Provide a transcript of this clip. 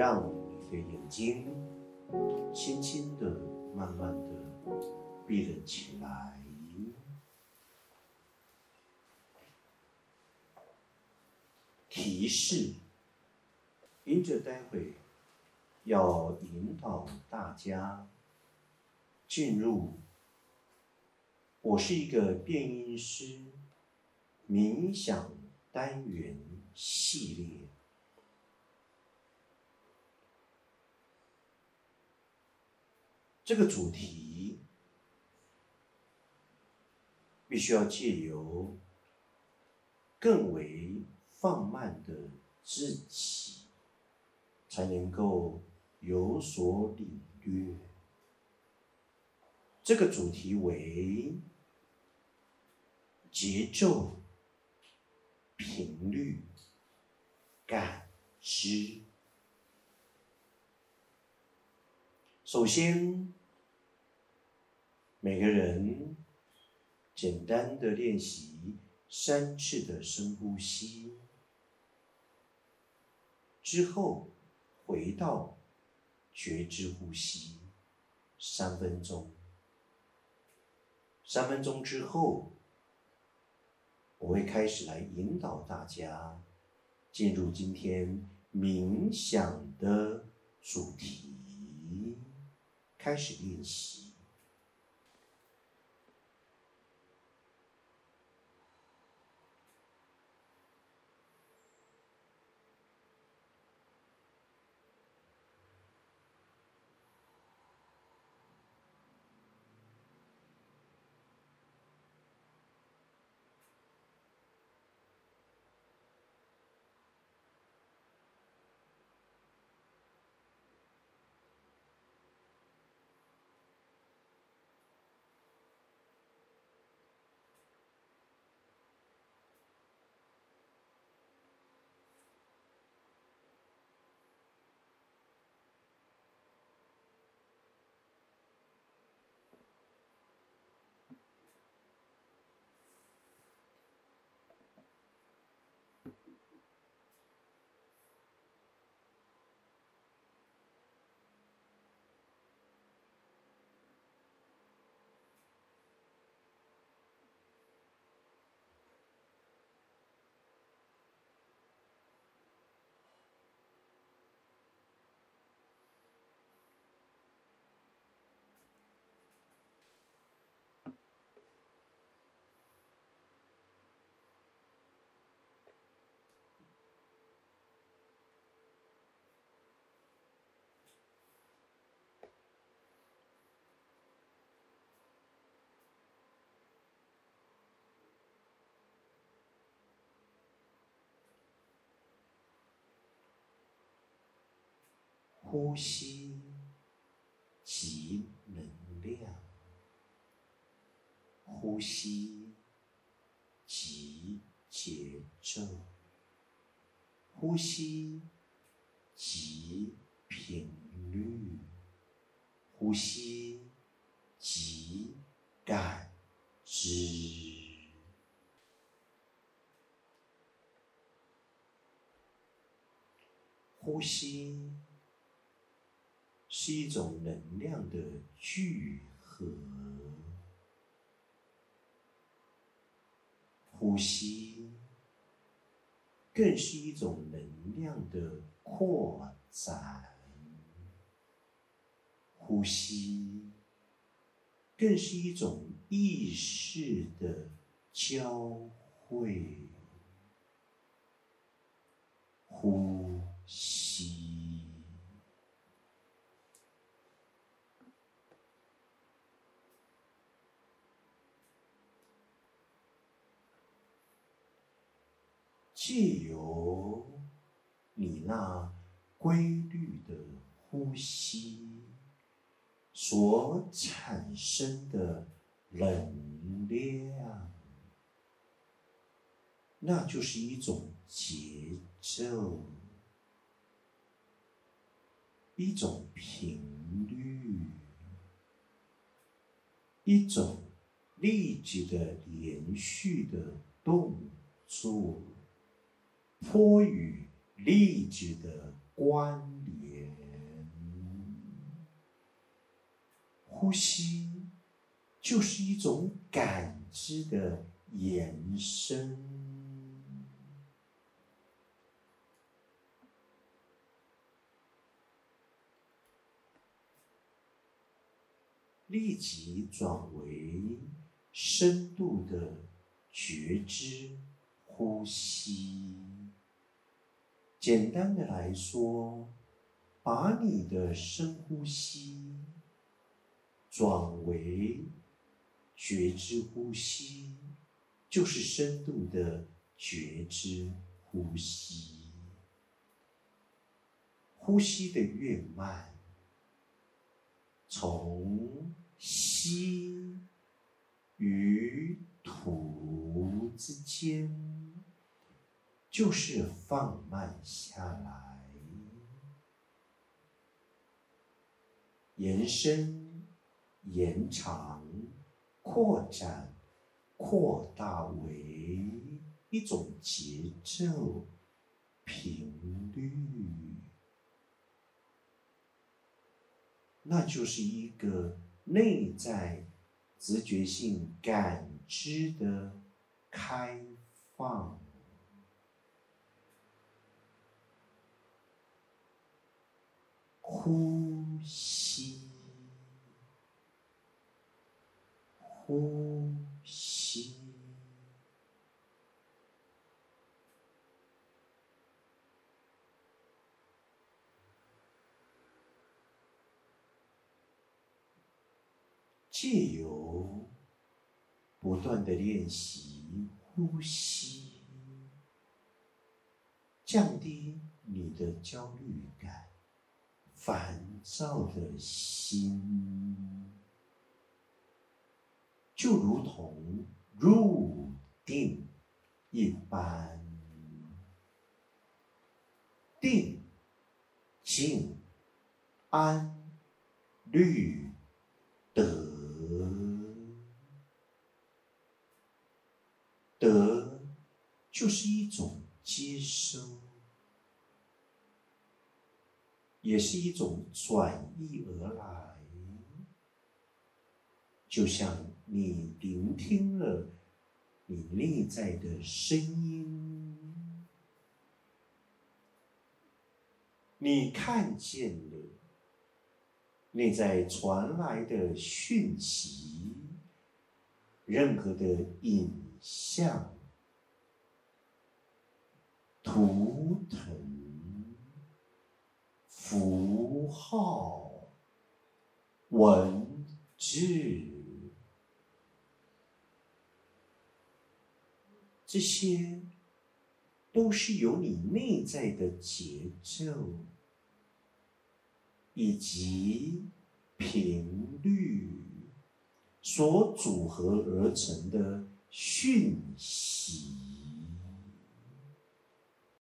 让你的眼睛轻轻的、慢慢的闭了起来。提示：因着待会要引导大家进入，我是一个变音师冥想单元系列。这个主题必须要借由更为放慢的自己，才能够有所领略。这个主题为节奏、频率、感知。首先。每个人简单的练习三次的深呼吸，之后回到觉知呼吸三分钟。三分钟之后，我会开始来引导大家进入今天冥想的主题，开始练习。呼吸及能量，呼吸及节奏，呼吸及频率，呼吸及感知，呼吸。是一种能量的聚合，呼吸更是一种能量的扩展，呼吸更是一种意识的交汇，呼吸。借由你那规律的呼吸所产生的能量，那就是一种节奏，一种频率，一种立即的连续的动作。颇与励志的关联。呼吸就是一种感知的延伸。立即转为深度的觉知。呼吸。简单的来说，把你的深呼吸转为觉知呼吸，就是深度的觉知呼吸。呼吸的越慢，从吸与吐之间，就是放慢下来，延伸、延长、扩展、扩大为一种节奏、频率，那就是一个。内在直觉性感知的开放，呼吸，呼吸。借由不断的练习呼吸，降低你的焦虑感、烦躁的心，就如同入定一般，定、静、安、律、得。得，就是一种接收，也是一种转移而来。就像你聆听了你内在的声音，你看见了内在传来的讯息，任何的影。像图号、文字，这些都是由你内在的节奏以及频率所组合而成的。讯息。